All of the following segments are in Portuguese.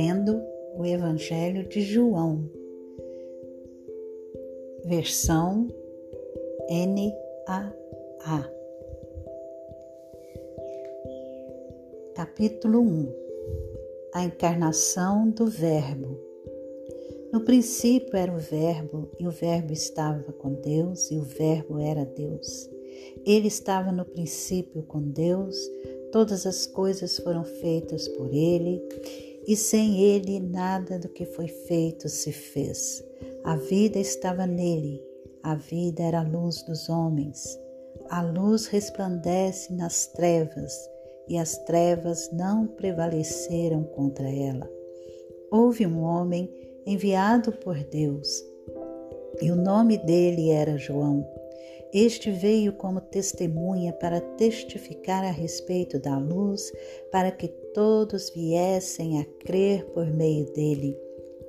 lendo o Evangelho de João, versão NAA. Capítulo 1 A encarnação do Verbo. No princípio era o Verbo, e o Verbo estava com Deus, e o Verbo era Deus. Ele estava no princípio com Deus, todas as coisas foram feitas por ele, e sem ele nada do que foi feito se fez. A vida estava nele, a vida era a luz dos homens. A luz resplandece nas trevas, e as trevas não prevaleceram contra ela. Houve um homem enviado por Deus, e o nome dele era João. Este veio como testemunha para testificar a respeito da luz, para que todos viessem a crer por meio dele.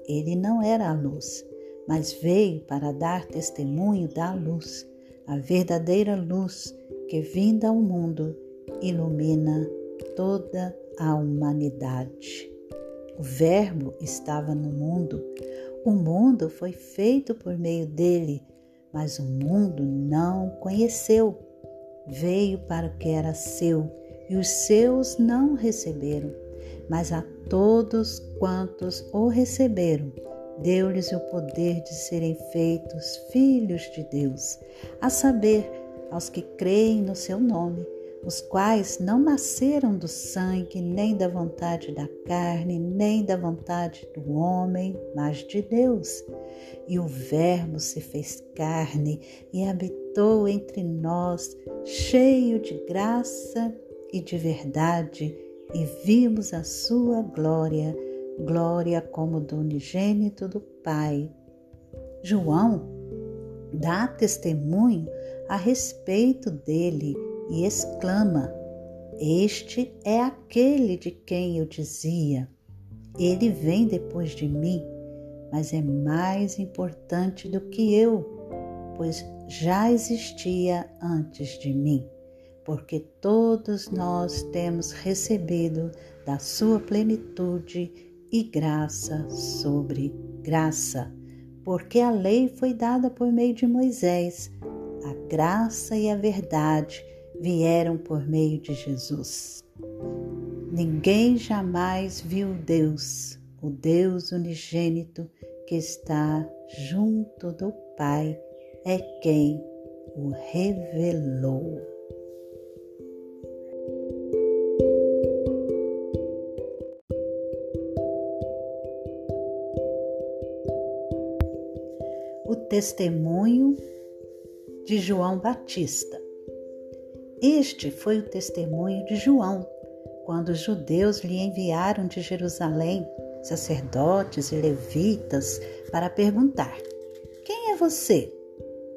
Ele não era a luz, mas veio para dar testemunho da luz, a verdadeira luz que, vinda ao mundo, ilumina toda a humanidade. O Verbo estava no mundo, o mundo foi feito por meio dele mas o mundo não o conheceu. Veio para o que era seu e os seus não receberam. Mas a todos quantos o receberam, deu-lhes o poder de serem feitos filhos de Deus, a saber, aos que creem no seu nome os quais não nasceram do sangue, nem da vontade da carne, nem da vontade do homem, mas de Deus. E o Verbo se fez carne e habitou entre nós, cheio de graça e de verdade, e vimos a sua glória, glória como do unigênito do Pai. João dá testemunho a respeito dele e exclama: Este é aquele de quem eu dizia: Ele vem depois de mim, mas é mais importante do que eu, pois já existia antes de mim, porque todos nós temos recebido da sua plenitude e graça sobre graça, porque a lei foi dada por meio de Moisés, a graça e a verdade vieram por meio de Jesus. Ninguém jamais viu Deus, o Deus unigênito que está junto do Pai, é quem o revelou. O testemunho de João Batista. Este foi o testemunho de João, quando os judeus lhe enviaram de Jerusalém sacerdotes e levitas para perguntar: Quem é você?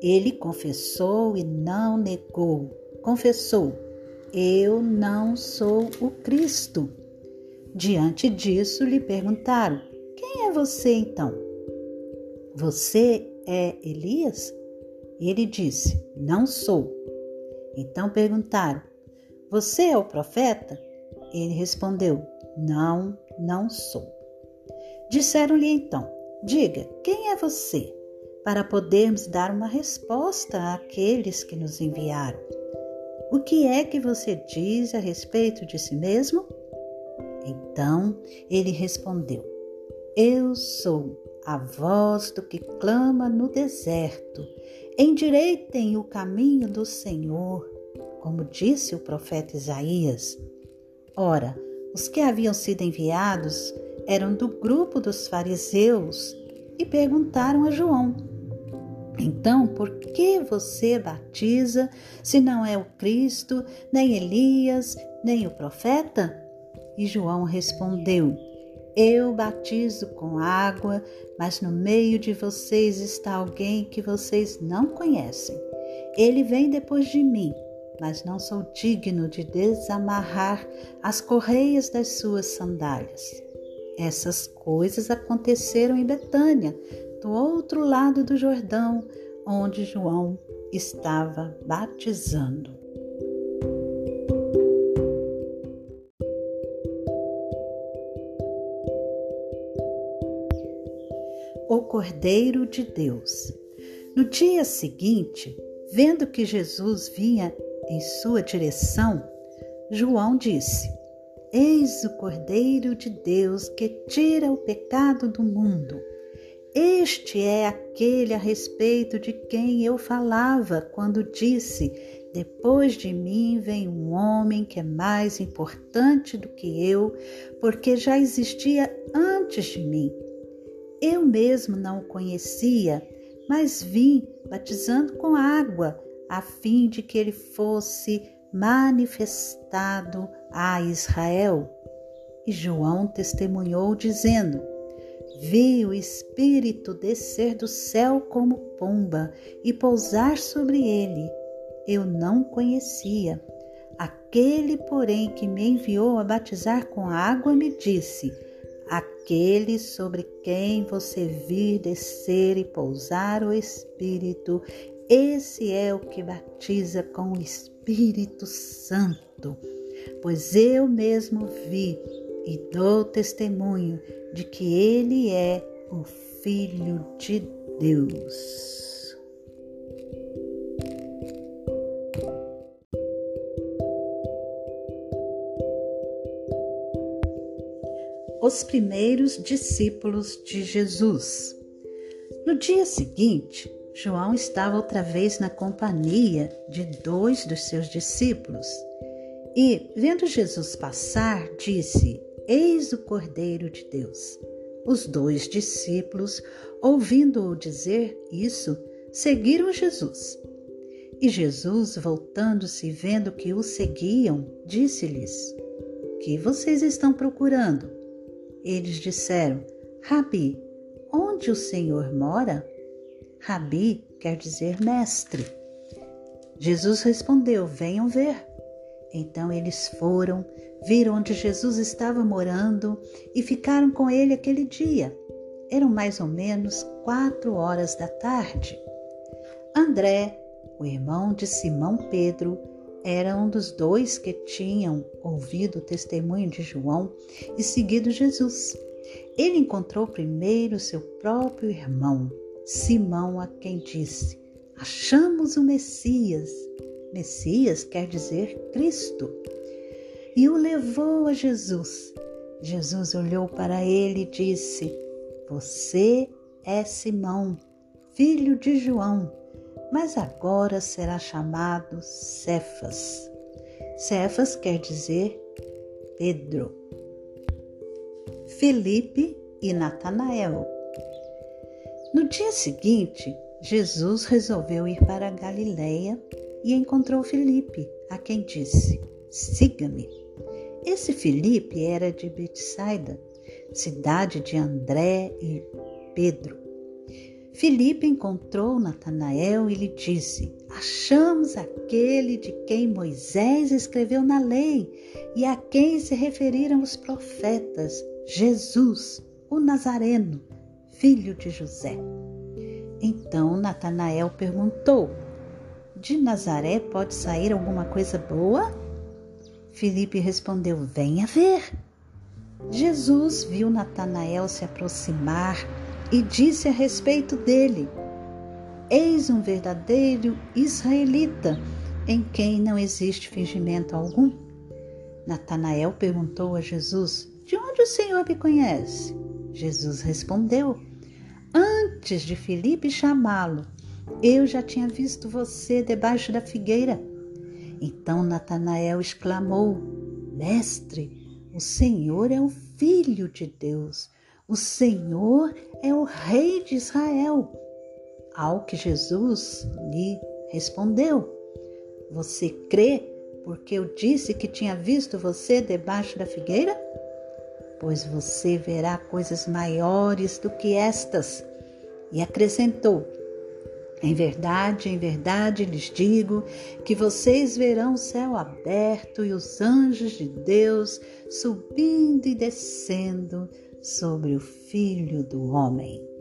Ele confessou e não negou. Confessou: Eu não sou o Cristo. Diante disso, lhe perguntaram: Quem é você então? Você é Elias? Ele disse: Não sou. Então perguntaram: Você é o profeta? Ele respondeu: Não, não sou. Disseram-lhe então: Diga, quem é você? Para podermos dar uma resposta àqueles que nos enviaram. O que é que você diz a respeito de si mesmo? Então ele respondeu: Eu sou a voz do que clama no deserto. Endireitem o caminho do Senhor, como disse o profeta Isaías. Ora, os que haviam sido enviados eram do grupo dos fariseus e perguntaram a João: Então, por que você batiza se não é o Cristo, nem Elias, nem o profeta? E João respondeu: eu batizo com água, mas no meio de vocês está alguém que vocês não conhecem. Ele vem depois de mim, mas não sou digno de desamarrar as correias das suas sandálias. Essas coisas aconteceram em Betânia, do outro lado do Jordão, onde João estava batizando. Cordeiro de Deus. No dia seguinte, vendo que Jesus vinha em sua direção, João disse: Eis o Cordeiro de Deus que tira o pecado do mundo. Este é aquele a respeito de quem eu falava quando disse: Depois de mim vem um homem que é mais importante do que eu, porque já existia antes de mim. Eu mesmo não o conhecia, mas vim batizando com água, a fim de que ele fosse manifestado a Israel. E João testemunhou, dizendo: Vi o Espírito descer do céu como pomba e pousar sobre ele. Eu não conhecia. Aquele, porém, que me enviou a batizar com água, me disse: Aquele sobre quem você vir descer e pousar o Espírito, esse é o que batiza com o Espírito Santo. Pois eu mesmo vi e dou testemunho de que ele é o Filho de Deus. Os primeiros discípulos de Jesus. No dia seguinte, João estava outra vez na companhia de dois dos seus discípulos e, vendo Jesus passar, disse: Eis o Cordeiro de Deus. Os dois discípulos, ouvindo-o dizer isso, seguiram Jesus. E Jesus, voltando-se e vendo que o seguiam, disse-lhes: Que vocês estão procurando? Eles disseram: Rabi, onde o Senhor mora? Rabi quer dizer mestre. Jesus respondeu: Venham ver. Então eles foram, viram onde Jesus estava morando e ficaram com ele aquele dia. Eram mais ou menos quatro horas da tarde. André, o irmão de Simão Pedro, era um dos dois que tinham ouvido o testemunho de João e seguido Jesus. Ele encontrou primeiro seu próprio irmão, Simão a quem disse: Achamos o Messias. Messias quer dizer Cristo. E o levou a Jesus. Jesus olhou para ele e disse: Você é Simão, filho de João, mas agora será chamado Cefas. Cefas quer dizer Pedro. Felipe e Natanael no dia seguinte, Jesus resolveu ir para Galiléia e encontrou Felipe, a quem disse: Siga-me. Esse Felipe era de Betsaida, cidade de André e Pedro. Felipe encontrou Natanael e lhe disse: Achamos aquele de quem Moisés escreveu na lei e a quem se referiram os profetas, Jesus, o Nazareno filho de José. Então Natanael perguntou: De Nazaré pode sair alguma coisa boa? Filipe respondeu: Venha ver. Jesus viu Natanael se aproximar e disse a respeito dele: Eis um verdadeiro israelita, em quem não existe fingimento algum. Natanael perguntou a Jesus: De onde o Senhor me conhece? Jesus respondeu: Antes de Felipe chamá-lo, eu já tinha visto você debaixo da figueira. Então Natanael exclamou: Mestre, o Senhor é o Filho de Deus, o Senhor é o Rei de Israel. Ao que Jesus lhe respondeu: Você crê porque eu disse que tinha visto você debaixo da figueira? Pois você verá coisas maiores do que estas. E acrescentou: Em verdade, em verdade lhes digo que vocês verão o céu aberto e os anjos de Deus subindo e descendo sobre o Filho do Homem.